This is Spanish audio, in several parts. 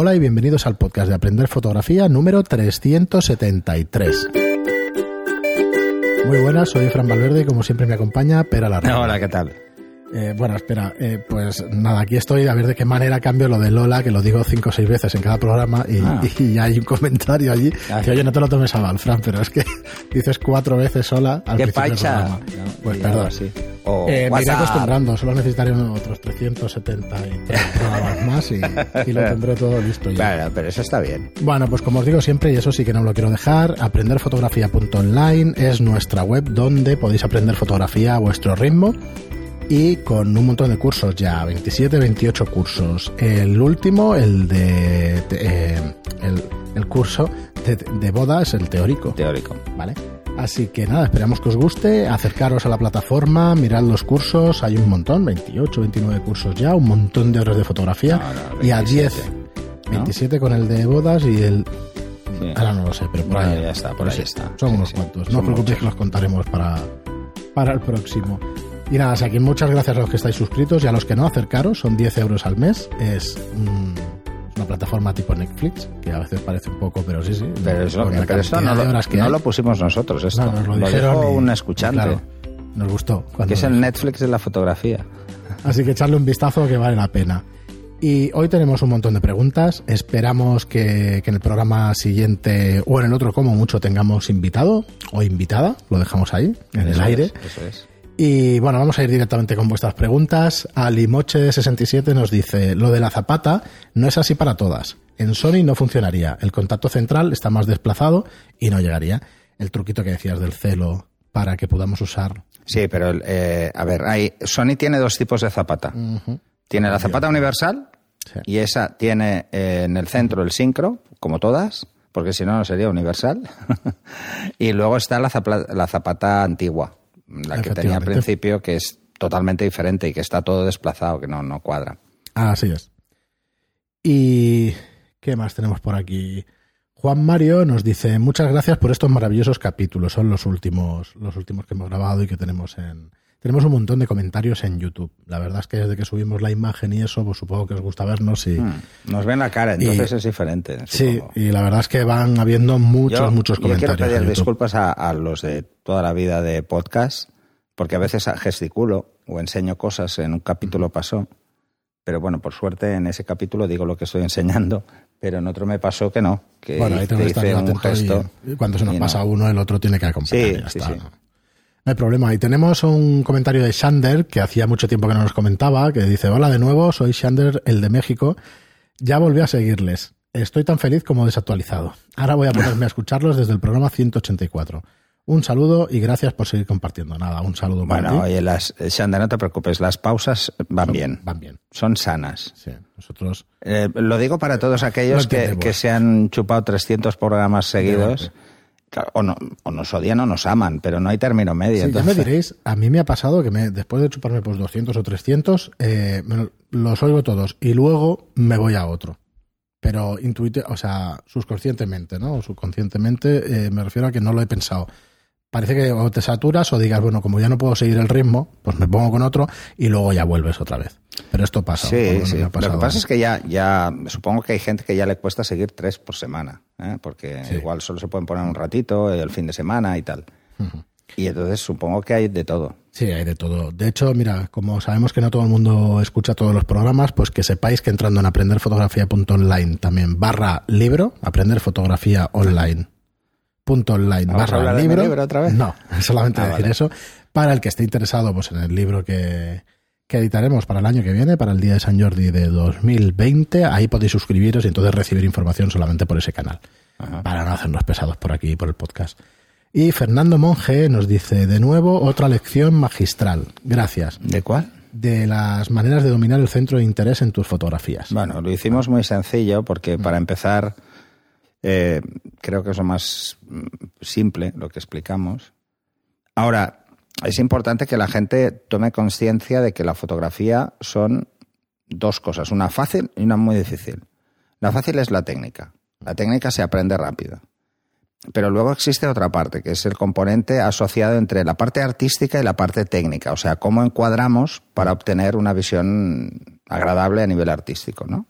Hola y bienvenidos al podcast de Aprender Fotografía número 373. Muy buenas, soy Fran Valverde y como siempre me acompaña Pera la Hola, ¿qué tal? Eh, bueno, espera, eh, pues nada, aquí estoy a ver de qué manera cambio lo de Lola, que lo digo cinco o seis veces en cada programa y, Ah. y hay un comentario allí que oye, no te lo tomes a mal, Fran, pero es que dices cuatro veces sola al ¿Qué principio del. No, Pues perdón. algo así. O Eh, me iré acostumbrando, solo necesitaré otros 373 programas más y, y lo tendré todo listo ya. Claro, pero eso está bien. Bueno, pues como os digo siempre, y eso sí que no lo quiero dejar, aprenderfotografía.online es nuestra web donde podéis aprender fotografía a vuestro ritmo y con un montón de cursos ya, 27, 28 cursos. El último, el de... de, eh, el, el curso de, de boda es el teórico. Teórico. ¿vale? Así que nada, esperamos que os guste, acercaros a la plataforma, mirad los cursos, hay un montón, 28, 29 cursos ya, un montón de horas de fotografía No, no, y a 27, 10, ¿no? 27 con el de bodas y el... Sí. Ahora no lo sé, pero por Bueno, ahí. ya está, por ahí sí, está. Son Sí, unos cuantos, no os preocupéis que los contaremos para, para el próximo. Y nada, que muchas gracias a los que estáis suscritos y a los que no, acercaros, son 10 euros al mes, es... mm, una plataforma tipo Netflix, que a veces parece un poco, pero sí, sí. Pero eso, con la pero eso cantidad no, lo, que no lo pusimos nosotros, esto. No, nos lo lo dijeron dijo y- un escuchante. claro, nos gustó. que es el. Netflix de la fotografía. Así que echarle un vistazo que vale la pena. Y hoy tenemos un montón de preguntas. Esperamos que, que en el programa siguiente o en el otro como mucho tengamos invitado o invitada. Lo dejamos ahí, en el aire. es, eso es. Y bueno, vamos a ir directamente con vuestras preguntas. Alimoche67 nos dice, lo de la zapata no es así para todas. En Sony no funcionaría. El contacto central está más desplazado y no llegaría. El truquito que decías del celo para que podamos usar. Sí, pero eh, a ver, hay, Sony tiene dos tipos de zapata. Tiene la zapata universal Sí. y esa tiene eh, en el centro el sincro, como todas, porque si no, no sería universal. y luego está la, la zapata antigua, la que tenía al principio, que es totalmente diferente y que está todo desplazado, que no, no cuadra. Así es. ¿Y qué más tenemos por aquí? Juan Mario nos dice, muchas gracias por estos maravillosos capítulos. Son los últimos, los últimos que hemos grabado y que tenemos en... Tenemos un montón de comentarios en YouTube. La verdad es que desde que subimos la imagen y eso, pues supongo que os gusta vernos y... Hmm. Nos ven la cara, entonces Y- es diferente. Sí, y la verdad es que van habiendo muchos, yo, muchos yo quiero comentarios. pedir disculpas a, a los de toda la vida de podcast, porque a veces gesticulo o enseño cosas en un capítulo pasó, pero bueno, por suerte en ese capítulo digo lo que estoy enseñando, pero en otro me pasó que no, que Bueno, ahí tengo que hice estar un atento y- gesto. y cuando se nos no. pasa uno, el otro tiene que acompañar. Sí, y ya sí, está, sí. ¿no? No hay problema. Y tenemos un comentario de Shander, que hacía mucho tiempo que no nos comentaba, que dice, hola de nuevo, soy Shander, el de México. Ya volví a seguirles. Estoy tan feliz como desactualizado. Ahora voy a ponerme a escucharlos desde el programa 184. Un saludo y gracias por seguir compartiendo. Nada, un saludo para Bueno, ti. oye, las, Shanda, no te preocupes, las pausas van Son- bien, Van bien. son sanas. Sí, nosotros... Eh, lo digo para todos aquellos que se han chupado 300 programas seguidos. Claro, O, no, o nos odian o nos aman, pero no hay término medio. Sí, ya me entonces- diréis, a mí me ha pasado que me, después de chuparme pues 200 o 300, eh, los oigo todos y luego me voy a otro. Pero intuite, o sea, subconscientemente, ¿no? O subconscientemente eh, me refiero a que no lo he pensado. Parece que o te saturas o digas, bueno, como ya no puedo seguir el ritmo, pues me pongo con otro y luego ya vuelves otra vez. Pero esto pasa. Sí, sí. Lo que pasa es que ya, ya, supongo que hay gente que ya le cuesta seguir tres por semana, ¿eh? porque Sí. igual solo se pueden poner un ratito, el fin de semana y tal. Y entonces supongo que hay de todo. Sí, hay de todo. De hecho, mira, como sabemos que no todo el mundo escucha todos los programas, pues que sepáis que entrando en aprenderfotografía.online también barra libro, aprender fotografía online. Online ¿Vamos a barra libro. libro otra vez? No, solamente Ah, decir vale. eso. Para el que esté interesado pues en el libro que, que editaremos para el año que viene, para el día de San Jordi de 2020, ahí podéis suscribiros y entonces recibir información solamente por ese canal Ajá. para no hacernos pesados por aquí, por el podcast. Y Fernando Monge nos dice, de nuevo, otra lección magistral. Gracias. ¿De cuál? De las maneras de dominar el centro de interés en tus fotografías. Bueno, lo hicimos muy sencillo porque para empezar, eh, creo que es lo más mm, simple lo que explicamos. Ahora, es importante que la gente tome conciencia de que la fotografía son dos cosas, una fácil y una muy difícil. La fácil es la técnica. La técnica se aprende rápido. Pero luego existe otra parte, que es el componente asociado entre la parte artística y la parte técnica, o sea, cómo encuadramos para obtener una visión agradable a nivel artístico, ¿no?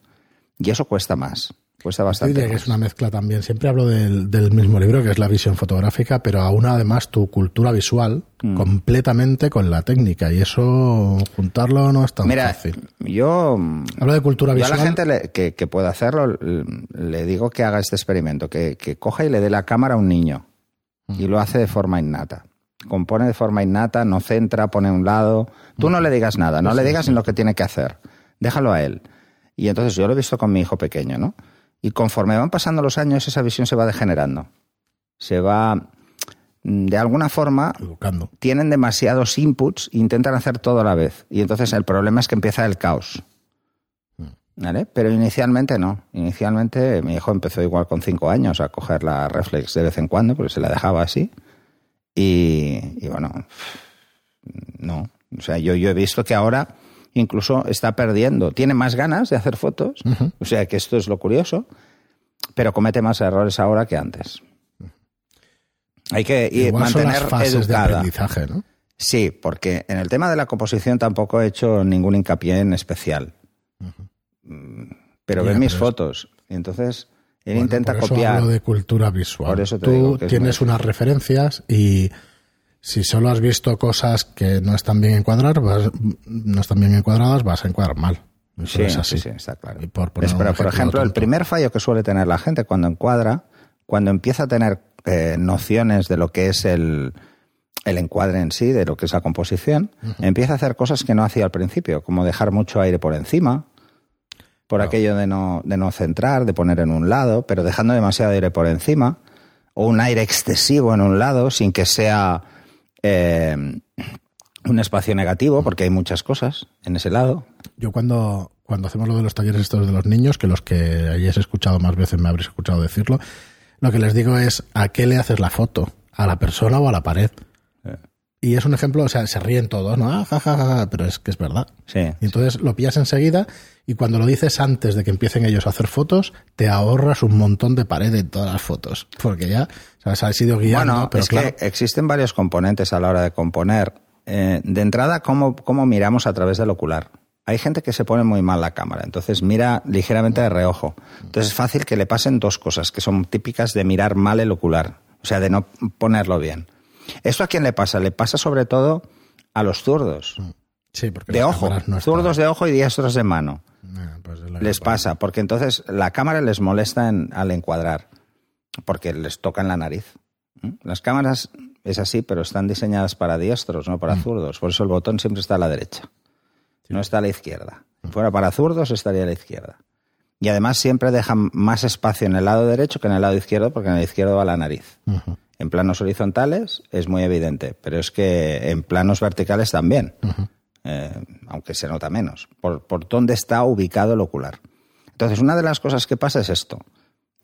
Y eso cuesta más. Cuesta Yo bastante. diría que es una mezcla también. Siempre hablo del, del mismo libro, que es la visión fotográfica, pero aún además tu cultura visual Mm. completamente con la técnica. Y eso, juntarlo no es tan Mira, fácil. yo, Hablo de cultura yo a visual. la gente le- que, que pueda hacerlo le digo que haga este experimento, que, que coja y le dé la cámara a un niño y lo hace de forma innata. Compone de forma innata, no centra, pone a un lado. Tú no le digas nada, no le digas en lo que tiene que hacer. Déjalo a él. Y entonces yo lo he visto con mi hijo pequeño, ¿no? Y conforme van pasando los años, esa visión se va degenerando. Se va, mm, de alguna forma, Educando. tienen demasiados inputs e intentan hacer todo a la vez. Y entonces el problema es que empieza el caos. ¿Vale? Pero inicialmente no. Inicialmente mi hijo empezó igual con cinco años a coger la reflex de vez en cuando, porque se la dejaba así. Y, y bueno, no. O sea, yo, yo he visto que ahora incluso está perdiendo. Tiene más ganas de hacer fotos. O sea, que esto es lo curioso. Pero comete más errores ahora que antes. Hay que son mantener las fases de educada. aprendizaje, ¿no? Sí, porque en el tema de la composición tampoco he hecho ningún hincapié en especial. Mm, Pero ven mis pero fotos. Y entonces él Bueno, intenta por eso copiar. hablo de cultura visual. Por eso te Tú digo que es tienes muy unas referencias y si solo has visto cosas que no están bien encuadrar, vas- no están bien encuadradas, vas a encuadrar mal. Eso Sí, es así. sí, sí, está claro. Y por poner Es- pero, por ejemplo el primer fallo que suele tener la gente cuando encuadra, cuando empieza a tener eh, nociones de lo que es el, el encuadre en sí, de lo que es la composición, empieza a hacer cosas que no hacía al principio, como dejar mucho aire por encima, por aquello de no, de no centrar, de poner en un lado, pero dejando demasiado aire por encima, o un aire excesivo en un lado, sin que sea eh, un espacio negativo, porque hay muchas cosas en ese lado. Yo cuando, cuando hacemos lo de los talleres estos de los niños, que los que hayáis escuchado más veces me habréis escuchado decirlo, lo que les digo es ¿a qué le haces la foto? ¿A la persona o a la pared? Y es un ejemplo, o sea, se ríen todos, ¿no? Ah, ja, ja, ja, ja, pero es que es verdad. Sí. Y entonces lo pillas enseguida y cuando lo dices antes de que empiecen ellos a hacer fotos, te ahorras un montón de pared en todas las fotos. Porque ya, o sea, has ido guiando, Bueno, pero es claro, que existen varios componentes a la hora de componer. Eh, de entrada, ¿cómo, ¿cómo miramos a través del ocular? Hay gente que se pone muy mal la cámara, entonces mira ligeramente de reojo. Entonces es fácil que le pasen dos cosas que son típicas de mirar mal el ocular, o sea, de no ponerlo bien. ¿Esto a quién le pasa? Le pasa sobre todo a los zurdos. sí, porque De ojo, no zurdos de ojo y diestros de mano. Eh, pues Les pasa, porque entonces la cámara les molesta en- al encuadrar, porque les toca en la nariz. ¿Mm? Las cámaras es así, pero están diseñadas para diestros, no para zurdos. Por eso el botón siempre está a la derecha, no está a la izquierda. Si fuera para zurdos, estaría a la izquierda. Y además siempre dejan más espacio en el lado derecho que en el lado izquierdo, porque en el izquierdo va la nariz. En planos horizontales es muy evidente, pero es que en planos verticales también, Eh, aunque se nota menos, por, por dónde está ubicado el ocular. Entonces, una de las cosas que pasa es esto,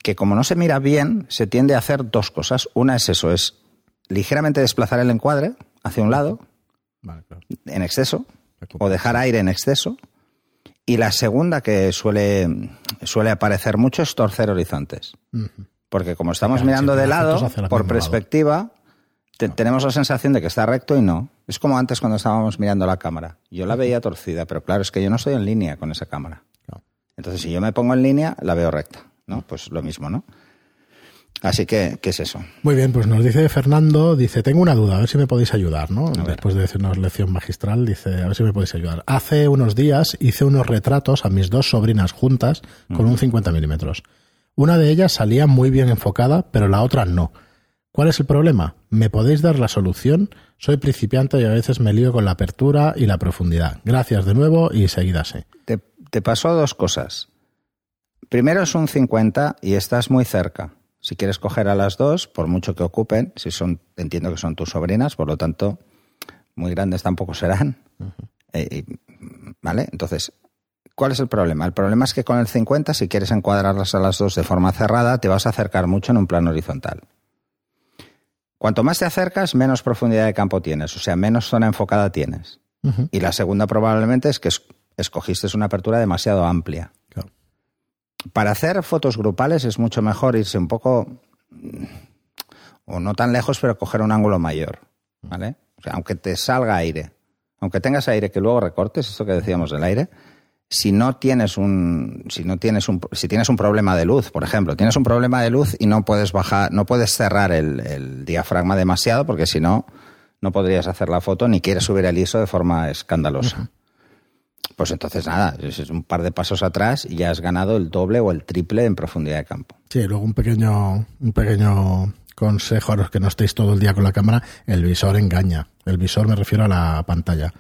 que como no se mira bien, se tiende a hacer dos cosas. Una es eso, es ligeramente desplazar el encuadre hacia un lado, Vale, claro. en exceso, o dejar aire en exceso. Y la segunda que suele, suele aparecer mucho es torcer horizontes. Porque como estamos Claro, mirando de lado, por lado. perspectiva, te- tenemos la sensación de que está recto y no. Es como antes cuando estábamos mirando la cámara. Yo la veía torcida, pero claro, es que yo no estoy en línea con esa cámara. Entonces, si yo me pongo en línea, la veo recta. ¿no? Pues lo mismo, ¿no? Así que, ¿qué es eso? Muy bien, pues nos dice Fernando, dice, tengo una duda, a ver si me podéis ayudar, ¿no? Después de decirnos lección magistral, dice, a ver si me podéis ayudar. Hace unos días hice unos retratos a mis dos sobrinas juntas con un 50 milímetros. Una de ellas salía muy bien enfocada, pero la otra no. ¿Cuál es el problema? ¿Me podéis dar la solución? Soy principiante y a veces me lío con la apertura y la profundidad. Gracias de nuevo y seguidase. Te, te pasó dos cosas. Primero es un 50 y estás muy cerca. Si quieres coger a las dos, por mucho que ocupen, si son, entiendo que son tus sobrinas, por lo tanto, muy grandes tampoco serán. Eh, y- ¿Vale? Entonces, ¿cuál es el problema? El problema es que con el 50, si quieres encuadrarlas a las dos de forma cerrada, te vas a acercar mucho en un plano horizontal. Cuanto más te acercas, menos profundidad de campo tienes, o sea, menos zona enfocada tienes. Y la segunda probablemente es que es- escogiste una apertura demasiado amplia. Claro. Para hacer fotos grupales es mucho mejor irse un poco, mm, o no tan lejos, pero coger un ángulo mayor. ¿Vale? O sea, aunque te salga aire, aunque tengas aire que luego recortes, esto que decíamos del aire, si no tienes un si no tienes un si tienes un problema de luz, por ejemplo, tienes un problema de luz y no puedes bajar, no puedes cerrar el, el diafragma demasiado porque si no no podrías hacer la foto ni quieres subir el ISO de forma escandalosa. Pues entonces nada, es un par de pasos atrás y ya has ganado el doble o el triple en profundidad de campo. Sí, luego un pequeño, un pequeño consejo a los que no estéis todo el día con la cámara, el visor engaña. El visor me refiero a la pantalla.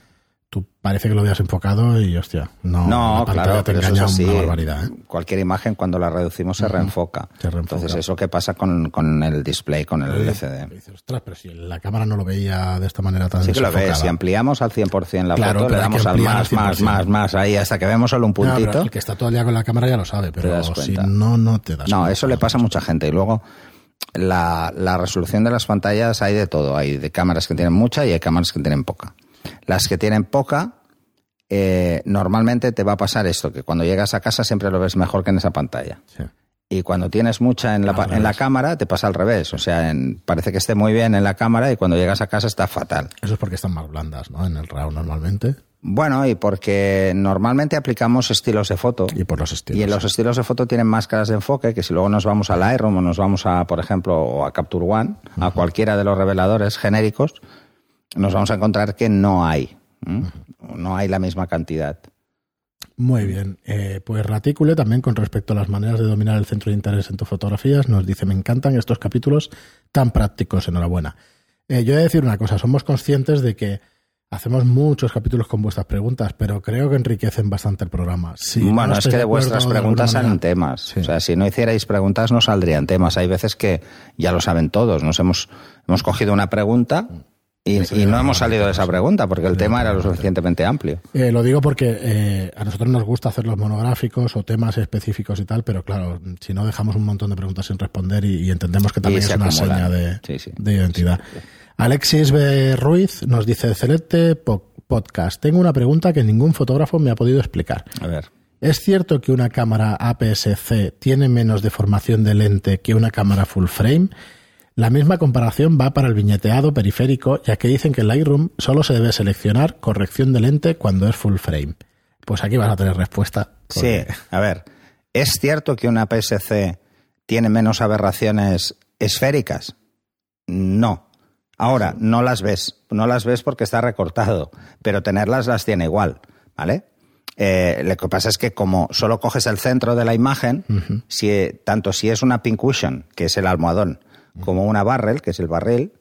Tú parece que lo habías enfocado y hostia, no, No, la claro, te pero eso engaña es así. una barbaridad. ¿eh? Cualquier imagen cuando la reducimos se reenfoca. Se reenfoca. Entonces eso que pasa con, con el display, con el Y LCD. dices, ostras, pero si la cámara no lo veía de esta manera tan Sí que lo ves, desenfocada". si ampliamos al 100% la Claro, foto, pero le damos al más, al más, 100%. más, más, ahí hasta que vemos solo un No, pero puntito. el que está todo el día con la cámara ya lo sabe, pero si no, no te das No, cuenta. eso le pasa a mucha gente. Y luego, la, la resolución de las pantallas hay de todo. Hay de cámaras que tienen mucha y hay cámaras que tienen poca. Las que tienen poca, eh, normalmente te va a pasar esto, que cuando llegas a casa siempre lo ves mejor que en esa pantalla. Sí. Y cuando tienes mucha en la, en la cámara, te pasa al revés. O sea, en- parece que esté muy bien en la cámara y cuando llegas a casa está fatal. Eso es porque están más blandas, ¿no? En el RAW normalmente. Bueno, y porque normalmente aplicamos estilos de foto. Y por los estilos. Y en los estilos de foto tienen máscaras de enfoque que si luego nos vamos a Lightroom o nos vamos a, por ejemplo, a Capture One, a cualquiera de los reveladores genéricos, nos vamos a encontrar que no hay. No hay la misma cantidad. Muy bien. Eh, pues Raticule también con respecto a las maneras de dominar el centro de interés en tus fotografías nos dice, me encantan estos capítulos tan prácticos, enhorabuena. Eh, yo he de decir una cosa, somos conscientes de que hacemos muchos capítulos con vuestras preguntas, pero creo que enriquecen bastante el programa. Si no bueno, es estáis que de vuestras preguntas salen temas. Sí. O sea, si no hicierais preguntas no saldrían temas. Hay veces que ya lo saben todos. Nos hemos, hemos cogido una pregunta y, no hemos salido de esa pregunta porque el tema era lo suficientemente amplio. Eh, lo digo porque eh, a nosotros nos gusta hacer los monográficos o temas específicos y tal, pero claro, si no dejamos un montón de preguntas sin responder y, y entendemos que también es una acumulan. seña de, Sí, sí. de identidad. Alexis B. Ruiz nos dice, excelente po- podcast. Tengo una pregunta que ningún fotógrafo me ha podido explicar. A ver. ¿Es cierto que una cámara APS-C tiene menos deformación de lente que una cámara full frame? La misma comparación va para el viñeteado periférico, ya que dicen que en Lightroom solo se debe seleccionar corrección de lente cuando es full frame. Pues aquí vas a tener respuesta. Sí, a ver. ¿Es cierto que una PSC tiene menos aberraciones esféricas? No. Ahora, no las ves. No las ves porque está recortado, pero tenerlas las tiene igual, ¿vale? Eh, lo que pasa es que como solo coges el centro de la imagen, si, tanto si es una pin cushion, que es el almohadón, como una barrel, que es el barril,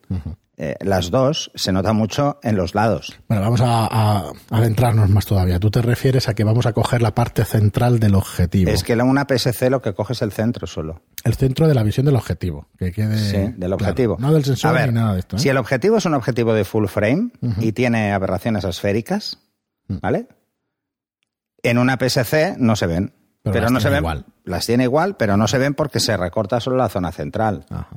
eh, las dos se nota mucho en los lados. Bueno, vamos a, a adentrarnos más todavía. Tú te refieres a que vamos a coger la parte central del objetivo. Es que la- una PSC lo que coge es el centro solo. El centro de la visión del objetivo. Que quede Sí, del claro. objetivo. No del sensor A ver, ni nada de esto. ¿eh? Si el objetivo es un objetivo de full frame y tiene aberraciones esféricas, Mm. ¿vale? En una PSC no se ven. Pero no se ven. igual. Las tiene igual, pero no se ven porque se recorta solo la zona central. Ajá.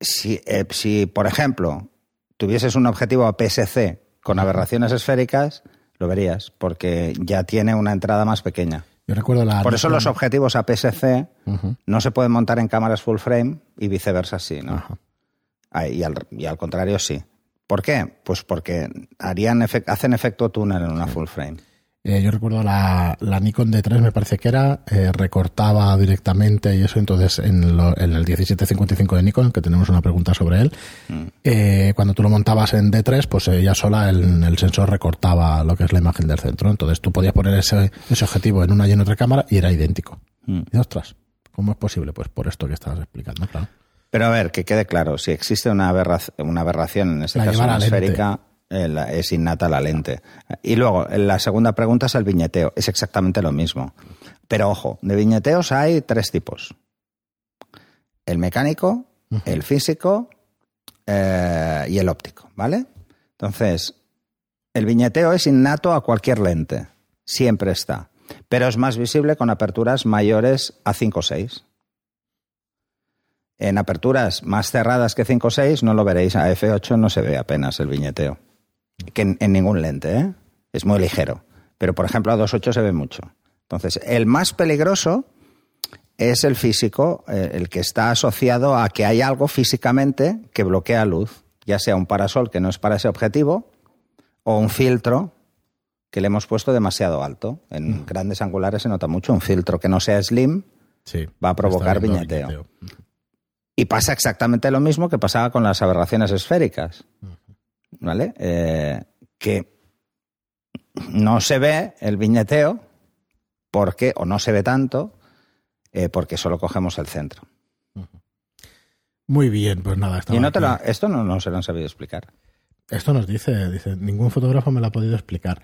Si, eh, si, por ejemplo, tuvieses un objetivo a PSC con aberraciones esféricas, lo verías, porque ya tiene una entrada más pequeña. Yo recuerdo la. Por eso los objetivos a PSC no se pueden montar en cámaras full frame y viceversa sí, ¿no? Ah, Y al, y al contrario sí. ¿Por qué? Pues porque harían efec- hacen efecto túnel en una full frame. Eh, yo recuerdo la, la Nikon D3, me parece que era, eh, recortaba directamente y eso. Entonces, en, lo- en el 1755 de Nikon, que tenemos una pregunta sobre él, Mm. eh, cuando tú lo montabas en D3, pues ella sola, el, el sensor recortaba lo que es la imagen del centro. Entonces, tú podías poner ese, ese objetivo en una y en otra cámara y era idéntico. Mm. Y ostras, ¿cómo es posible? Pues por esto que estabas explicando, claro. Pero a ver, que quede claro, si existe una, aberra- una aberración, en este La caso esférica, eh, es innata la lente. Y luego, la segunda pregunta es el viñeteo. Es exactamente lo mismo. Pero ojo, de viñeteos hay tres tipos. El mecánico, el físico eh, y el óptico, ¿vale? Entonces, el viñeteo es innato a cualquier lente. Siempre está. Pero es más visible con aperturas mayores a 5 o 6. En aperturas más cerradas que 5 o 6 no lo veréis. A F8 no se ve apenas el viñeteo. Que en, en ningún lente, ¿eh? Es muy ligero. Pero, por ejemplo, a 2.8 se ve mucho. Entonces, el más peligroso es el físico, eh, el que está asociado a que hay algo físicamente que bloquea luz, ya sea un parasol que no es para ese objetivo, o un filtro que le hemos puesto demasiado alto. En grandes angulares se nota mucho. Un filtro que no sea slim Sí, va a provocar viñeteo. Y pasa exactamente lo mismo que pasaba con las aberraciones esféricas. ¿Vale? Eh, que no se ve el viñeteo porque, o no se ve tanto, eh, porque solo cogemos el centro. Muy bien, pues nada. Y no te esto no, no se lo han sabido explicar. Esto nos dice, dice, ningún fotógrafo me lo ha podido explicar.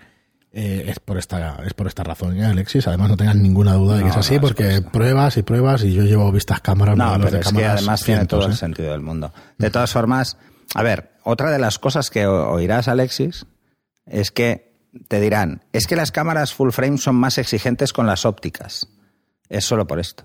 Eh, es por esta es por esta razón, Alexis. Además, no tengas ninguna duda de que es así, no, es porque por pruebas y pruebas y yo llevo vistas cámaras, No, pero de es que cámaras además tiene todo el sentido del mundo. De todas formas, a ver, otra de las cosas que oirás, Alexis, es que te dirán, es que las cámaras full frame son más exigentes con las ópticas. Es solo por esto.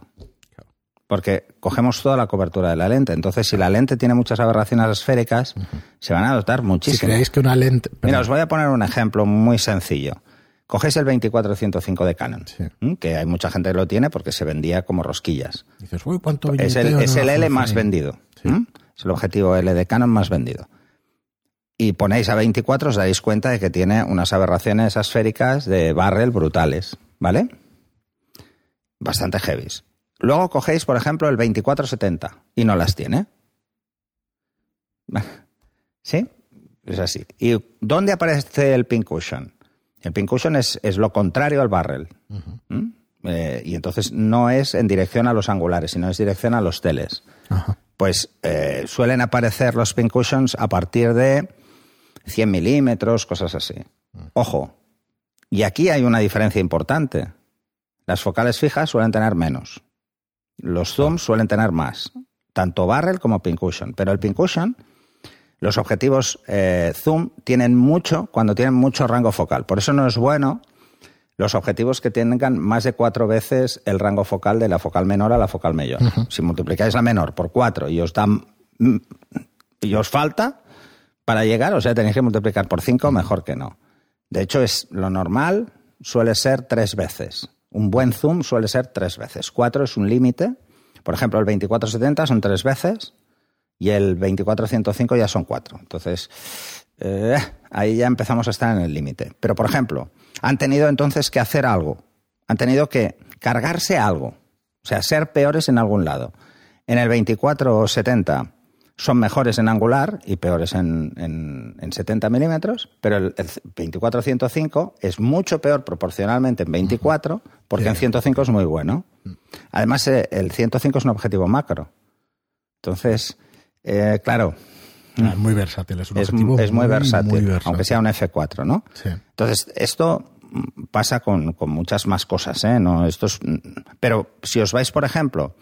Porque cogemos toda la cobertura de la lente. Entonces, si la lente tiene muchas aberraciones esféricas, se van a notar Si muchísimo. creéis que una lente... Mira, perdón. os voy a poner un ejemplo muy sencillo. Cogéis el 24-105 de Canon, que hay mucha gente que lo tiene porque se vendía como rosquillas. Dices, uy, cuánto Es el, es el L más frame". vendido. Es el objetivo L de Canon más vendido. Y ponéis a 24, os daréis cuenta de que tiene unas aberraciones esféricas de barrel brutales, ¿vale? Bastante heavies. Luego cogéis, por ejemplo, el 2470 y no las tiene. ¿Sí? Es así. ¿Y dónde aparece el pincushion? El pincushion es, es lo contrario al barrel. ¿Mm? Eh, y entonces no es en dirección a los angulares, sino es dirección a los teles. Ajá. Pues eh, suelen aparecer los pincushions a partir de 100 milímetros, cosas así. Ojo, y aquí hay una diferencia importante. Las focales fijas suelen tener menos. Los zooms suelen tener más. Tanto barrel como pincushion. Pero el pincushion, los objetivos eh, zoom tienen mucho cuando tienen mucho rango focal. Por eso no es bueno los objetivos que tengan más de cuatro veces el rango focal de la focal menor a la focal mayor. Si multiplicáis la menor por cuatro y os dan y os falta para llegar, o sea, tenéis que multiplicar por cinco, mejor que no. De hecho, es lo normal suele ser tres veces. Un buen zoom suele ser tres veces. Cuatro es un límite. Por ejemplo, el 2470 son tres veces y el 2405 ya son cuatro. Entonces, eh, ahí ya empezamos a estar en el límite. Pero, por ejemplo, han tenido entonces que hacer algo. Han tenido que cargarse algo. O sea, ser peores en algún lado. En el 2470 son mejores en angular y peores en, en- en 70 milímetros, pero el, el 24-105 es mucho peor proporcionalmente en 24, porque en 105 es muy bueno. Además, el 105 es un objetivo macro. Entonces, eh, claro, Ah, muy versátil, es un es, objetivo es muy, versátil, muy versátil. aunque sea un F4, ¿no? Sí. Entonces, esto mm, pasa con, con muchas más cosas, ¿eh? No, esto es, mm, pero si os vais, por ejemplo,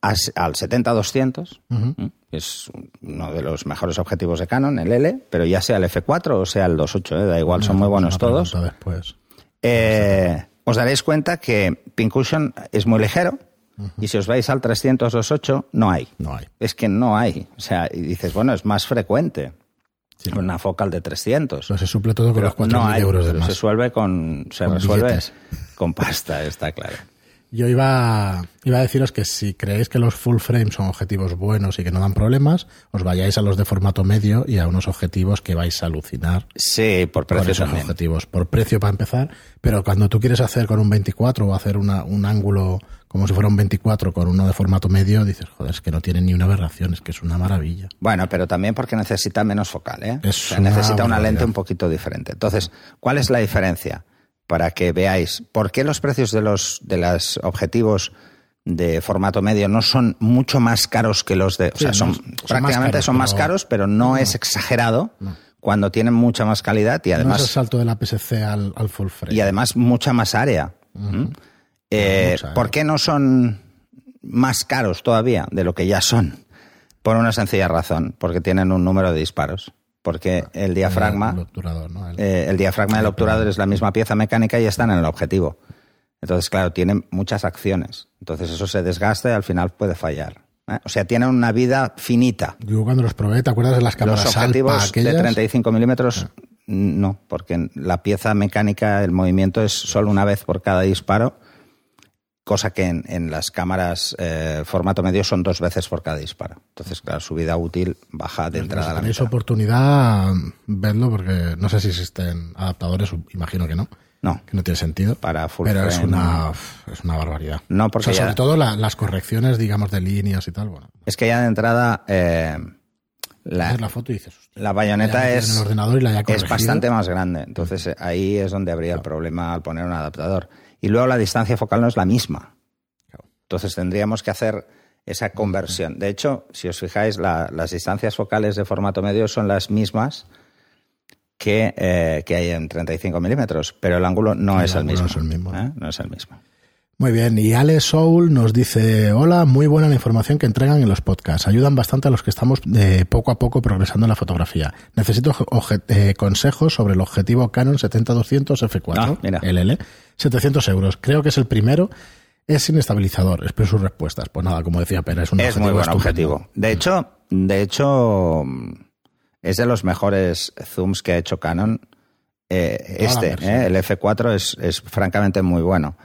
al 70-200, ¿m? que es uno de los mejores objetivos de Canon, el L, pero ya sea el F4 o sea el 2.8, ¿eh? da igual, son muy buenos todos. Después. Eh, os daréis cuenta que Pincushion es muy ligero y si os vais al 300-2.8 no hay. No hay. Es que no hay. O sea, y dices, bueno, es más frecuente. Sí. Una focal de 300. Eso se suple todo con Pero los 4.000 no euros de pero más. Se resuelve con, se resuelve billetes. con pasta, está claro. Yo iba, iba a deciros que si creéis que los full frame son objetivos buenos y que no dan problemas, os vayáis a los de formato medio y a unos objetivos que vais a alucinar Sí, por con precio esos también. objetivos. Por precio para empezar, pero cuando tú quieres hacer con un 24 o hacer una, un ángulo como si fuera un 24 con uno de formato medio, dices, joder, es que no tiene ni una aberración, es que es una maravilla. Bueno, pero también porque necesita menos focal, ¿eh? Es O sea, una necesita una lente un poquito diferente. Entonces, ¿cuál es la diferencia? Para que veáis por qué los precios de los de los objetivos de formato medio no son mucho más caros que los de, o sea, no, son, son más prácticamente caros, son más caros, pero no, es exagerado cuando tienen mucha más calidad y no es el además salto del APS-C al, al full frame. y además mucha más área. Mucha área. ¿Por qué no son más caros todavía de lo que ya son? Por una sencilla razón, porque tienen un número de disparos. Porque el diafragma, El obturador, ¿no? El- eh, el diafragma del obturador es la misma pieza mecánica y están en el objetivo. Entonces, claro, tienen muchas acciones. Entonces eso se desgasta y al final puede fallar. ¿eh? O sea, tienen una vida finita. Yo cuando los probé, ¿te acuerdas de las cámaras Los Alpa objetivos aquellas? de 35 milímetros, no, porque la pieza mecánica, el movimiento es solo una vez por cada disparo cosa que en, en las cámaras eh, formato medio son dos veces por cada disparo. Entonces, claro, su vida útil baja de entrada a Si tenéis mitad. oportunidad, vedlo porque no sé si existen adaptadores, imagino que no, No, que no tiene sentido. para full Pero es una, es una barbaridad. No, O porque sea, ya- sobre todo la- las correcciones, digamos, de líneas y tal. Bueno, Es que ya de entrada eh, la, la foto y dices, la bayoneta es, en el ordenador y la haya es bastante más grande. Entonces ahí es donde habría el problema al poner un adaptador. Y luego la distancia focal no es la misma. Entonces tendríamos que hacer esa conversión. De hecho, si os fijáis, la- las distancias focales de formato medio son las mismas que, eh, que hay en 35 milímetros, pero el ángulo no El es el mismo. no es el mismo. ¿eh? No es el mismo. Muy bien, y Ale Soul nos dice, hola, muy buena la información que entregan en los podcasts. Ayudan bastante a los que estamos eh, poco a poco progresando en la fotografía. Necesito eh, consejos sobre el objetivo Canon 70-200 F4 Ah. LL, 700 euros. Creo que es el primero. Es sin estabilizador. Espero sus respuestas. Pues nada, como decía Pera, es un es muy buen estupendo. objetivo. De hecho, de hecho, es de los mejores zooms que ha hecho Canon. Eh, este, eh, el F4 es, es francamente muy bueno.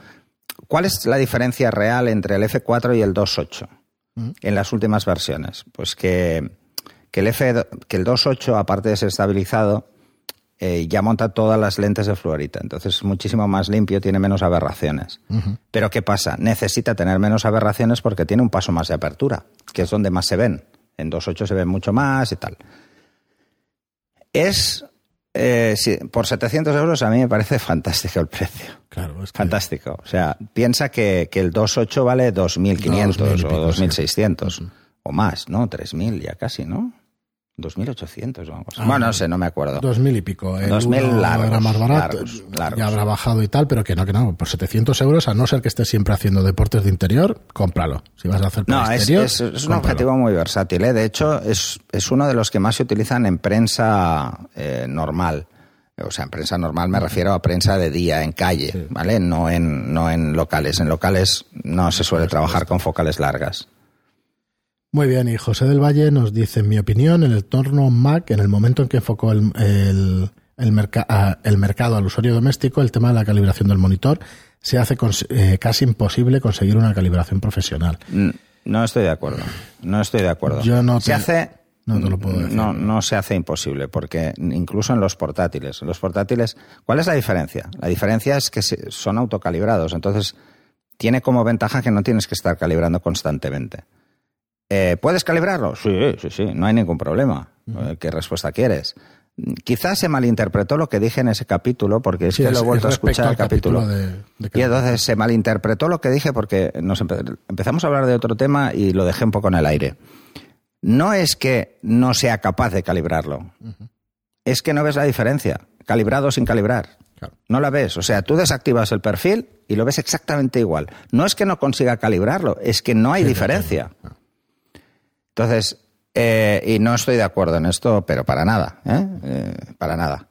¿Cuál es la diferencia real entre el F4 y el 2.8 Mm. en las últimas versiones? Pues que, que el, F, que el 2.8, aparte de ser estabilizado, eh, ya monta todas las lentes de fluorita. Entonces es muchísimo más limpio, tiene menos aberraciones. Pero ¿qué pasa? Necesita tener menos aberraciones porque tiene un paso más de apertura, que es donde más se ven. En 2.8 se ven mucho más y tal. Es, eh, sí, por 700 euros a mí me parece fantástico el precio. Claro, es que- Fantástico. O sea, piensa que, que el 2.8 vale 2.500 2000 y pico, o sí. 2.600 o más, ¿no? 3.000 ya casi, ¿no? 2.800 o algo así. Ah, bueno, no sé, no me acuerdo. Dos mil y pico. El 2000 uno largos, era más barato. largos, largos. Ya habrá bajado y tal, pero que no, que no. Por 700 euros, a no ser que estés siempre haciendo deportes de interior, cómpralo. Si vas a hacer por No, es, exterior, es- es un objetivo muy versátil. ¿eh? De hecho, es, es uno de los que más se utilizan en prensa eh, normal. O sea, en prensa normal me refiero a prensa de día, en calle, ¿vale? No en, no en locales. En locales no se suele trabajar con focales largas. Muy bien, y José del Valle nos dice, en mi opinión, el entorno Mac, en el momento en que enfocó el, el, el merca- a- el mercado al usuario doméstico, el tema de la calibración del monitor, se hace eh, casi imposible conseguir una calibración profesional. No estoy de acuerdo. No estoy de acuerdo. Yo no se te- hace. no te lo puedo decir. No, no se hace imposible, porque incluso en los portátiles. en Los portátiles. ¿Cuál es la diferencia? La diferencia es que se- son autocalibrados. Entonces, tiene como ventaja que no tienes que estar calibrando constantemente. Eh, ¿Puedes calibrarlo? Sí, sí, sí, no hay ningún problema. Eh, ¿Qué respuesta quieres? Quizás se malinterpretó lo que dije en ese capítulo, porque es Sí, que lo he vuelto a escuchar el al capítulo. capítulo de- de y entonces se malinterpretó lo que dije porque nos empe- empezamos a hablar de otro tema y lo dejé un poco en el aire. No es que no sea capaz de calibrarlo, es que no ves la diferencia, calibrado sin calibrar. Claro. No la ves. O sea, tú desactivas el perfil y lo ves exactamente igual. No es que no consiga calibrarlo, es que no hay diferencia. Entonces, eh, y no estoy de acuerdo en esto, pero para nada, ¿eh? Eh, para nada.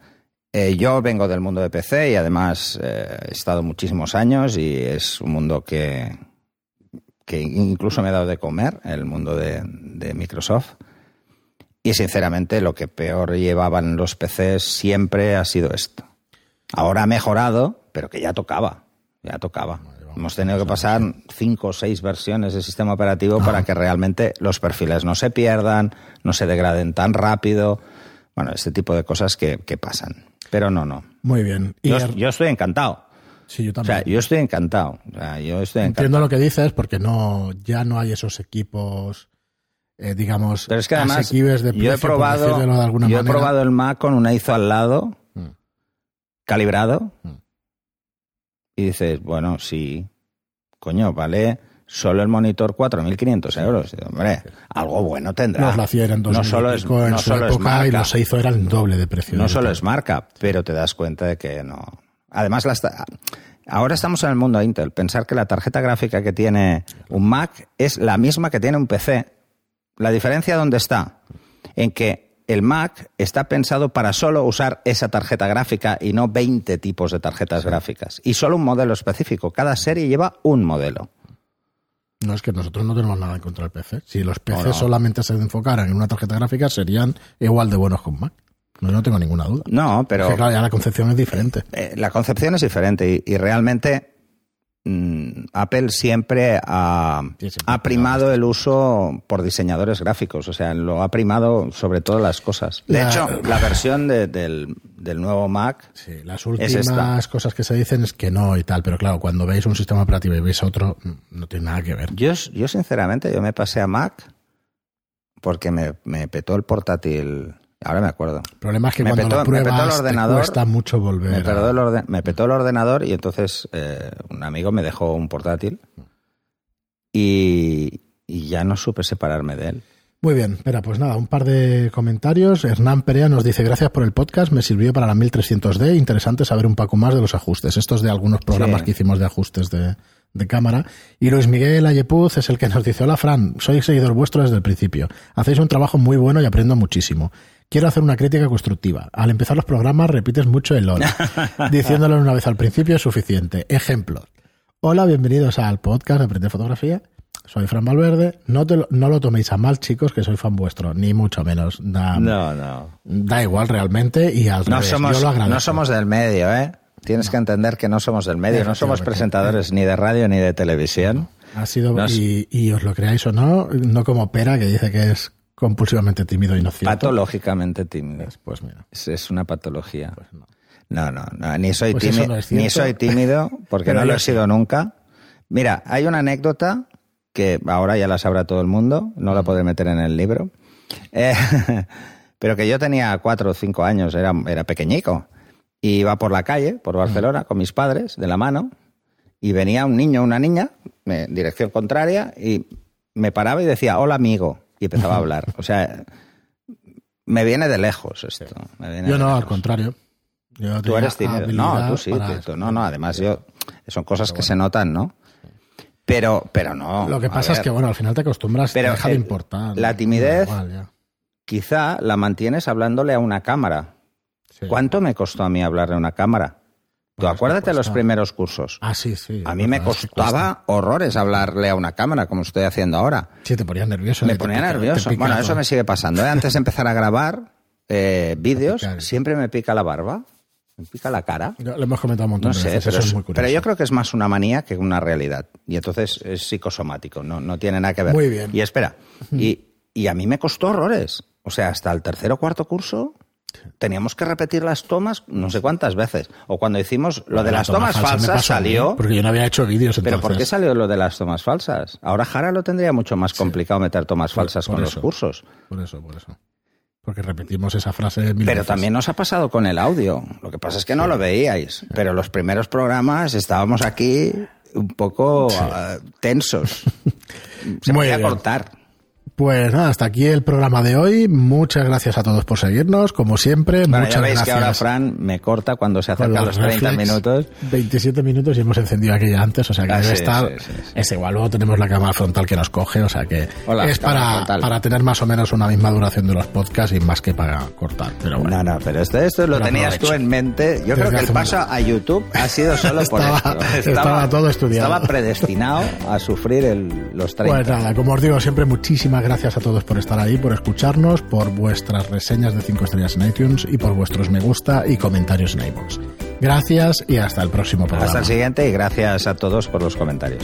Eh, yo vengo del mundo de PC y además eh, he estado muchísimos años y es un mundo que, que incluso me he dado de comer, el mundo de, de Microsoft. Y sinceramente lo que peor llevaban los PCs siempre ha sido esto. Ahora ha mejorado, pero que ya tocaba, ya tocaba. Hemos tenido que pasar cinco o seis versiones de sistema operativo para que realmente los perfiles no se pierdan, no se degraden tan rápido. Bueno, este tipo de cosas que, que pasan. Pero no, no. Muy bien. Y Yo, er- yo estoy encantado. sí, yo O también. sea, yo estoy encantado. O sea, yo estoy encantado. Entiendo lo que dices porque no ya no hay esos equipos, eh, digamos, Pero es que además asequibles de yo he probado, de yo he manera. probado el Mac con una ISO al lado, Mm. calibrado, Mm. Y dices, bueno, sí, coño, vale solo el monitor 4.500 euros. Hombre, algo bueno tendrá. La hacían no 2000 solo es, en no su solo es época y marca, los Eizo eran el doble de precio. no de solo es marca, pero te das cuenta de que no. Además, las ahora estamos en el mundo Intel. Pensar que la tarjeta gráfica que tiene un Mac es la misma que tiene un PC. La diferencia dónde está? En que el Mac está pensado para solo usar esa tarjeta gráfica y no 20 tipos de tarjetas gráficas. Y solo un modelo específico. Cada serie lleva un modelo. No es que nosotros no tenemos nada en contra del PC. Si los PC No, solamente se enfocaran en una tarjeta gráfica, serían igual de buenos un Mac. No, no tengo ninguna duda. No, pero Es que, claro, ya la concepción es diferente. eh, la concepción es diferente y, y realmente Apple siempre ha, primado el uso por diseñadores gráficos, o sea, lo ha primado sobre todas las cosas. De La- hecho, la versión de- del, del nuevo Mac, Sí, las Es últimas esta. cosas que se dicen es que no y tal, pero claro, cuando veis un sistema operativo y veis otro, mm, no tiene nada que ver. yo, yo sinceramente, yo me pasé a Mac porque me, me petó el portátil, ahora me acuerdo. El problema es que Me cuando petó- lo me petó el te ordenador, cuesta mucho volver. Me, a- petó el orden- me petó el ordenador y entonces eh, un amigo me dejó un portátil y, y ya no supe separarme de él. Muy bien, espera, pues nada, un par de comentarios. Hernán Perea nos dice, gracias por el podcast, me sirvió para la 1300D, interesante saber un poco más de los ajustes. Estos de algunos programas Sí. que hicimos de ajustes de, de cámara. Y Luis Miguel Ayepuz es el que nos dice, hola Fran, soy seguidor vuestro desde el principio. Hacéis un trabajo muy bueno y aprendo muchísimo. Quiero hacer una crítica constructiva. Al empezar los programas repites mucho el hola. Diciéndolo una vez al principio es suficiente. Ejemplo. Hola, bienvenidos al podcast de Aprender Fotografía. Soy Fran Valverde. No, te lo, no lo toméis a mal, chicos, que soy fan vuestro, ni mucho menos. Da, No, no. da igual realmente y al No revés. somos, Yo lo agradezco. no somos del medio, ¿eh? Tienes que entender que no somos del medio, no somos presentadores ni de radio ni de televisión. Ha sido, Nos- y, y os lo creáis o no, no como Pera, que dice que es compulsivamente tímido y no cierto. Patológicamente tímidos. Pues mira, Es, es una patología. pues no. No, no, no, ni soy Pues tímido, no ni soy tímido porque no lo he sido nunca. Mira, hay una anécdota que ahora ya la sabrá todo el mundo, no Mm. la podré meter en el libro, Eh, pero que yo tenía cuatro o cinco años, era, era pequeñico, y iba por la calle, por Mm. Barcelona, con mis padres, de la mano, y venía un niño o una niña, en dirección contraria, y me paraba y decía, hola amigo, y empezaba a hablar. O sea, me viene de lejos esto. me viene Yo no, al contrario. Yo Tú eres tímido. No, tú sí. para- tú- no, no, además yo... Son cosas que se notan, ¿no? Pero, pero no. Lo que pasa es que, bueno, al final te acostumbras, Pero te deja de importar. la timidez- igual. Quizá la mantienes hablándole a una cámara. Sí. ¿Cuánto me costó a mí hablarle a una cámara? Tú acuérdate de los primeros cursos. Ah, sí, sí. A mí me costaba horrores hablarle a una cámara, como estoy haciendo ahora. Sí, te ponías nervioso. Me te ponía pica- nervioso. Bueno, eso me sigue pasando. ¿eh? Antes de empezar a grabar eh, vídeos, siempre me pica la barba, me pica la cara. Lo lo hemos comentado un montón No de sé, veces, pero, eso es muy curioso. pero yo creo que es más una manía que una realidad. Y entonces es psicosomático, no, no tiene nada que ver. Muy bien. Y espera, y, y a mí me costó horrores. O sea, hasta el tercer o cuarto curso teníamos que repetir las tomas no sé cuántas veces. O cuando hicimos lo de La las toma tomas falsa falsas pasó salió. Porque yo no había hecho vídeos Pero ¿por qué salió lo de las tomas falsas? Ahora Jara lo tendría mucho más complicado meter tomas Por- falsas por con eso. los cursos. Por eso, por eso. Porque repetimos esa frase mil Pero veces. también nos ha pasado con el audio. Lo que pasa es que no lo veíais. Pero los primeros programas estábamos aquí un poco ah, tensos. Se Muy podía bien. cortar. Pues nada, hasta aquí el programa de hoy. Muchas gracias a todos por seguirnos, como siempre. Bueno, muchas ya veis gracias. que ahora Fran me corta cuando se acerca a los los 30 reflex. minutos. 27 minutos y hemos encendido aquella antes, o sea que Ah, debe sí, estar. sí, sí, sí. Es igual, luego tenemos la cámara frontal que nos coge, o sea que Hola, es para, para tener más o menos una misma duración de los podcasts y más que para cortar. Pero bueno. No, no, pero esto, esto lo Pero tenías tú en mente. Yo creo que el paso a YouTube ha sido solo por Estaba- esto. estaba todo estudiado. Estaba predestinado a sufrir el- los 30. Pues nada, como os digo siempre, muchísimas gracias a todos por estar ahí, por escucharnos, por vuestras reseñas de 5 estrellas en iTunes y por vuestros me gusta y comentarios en iVoox. Gracias y hasta el próximo programa. Hasta el siguiente y gracias a todos por los comentarios.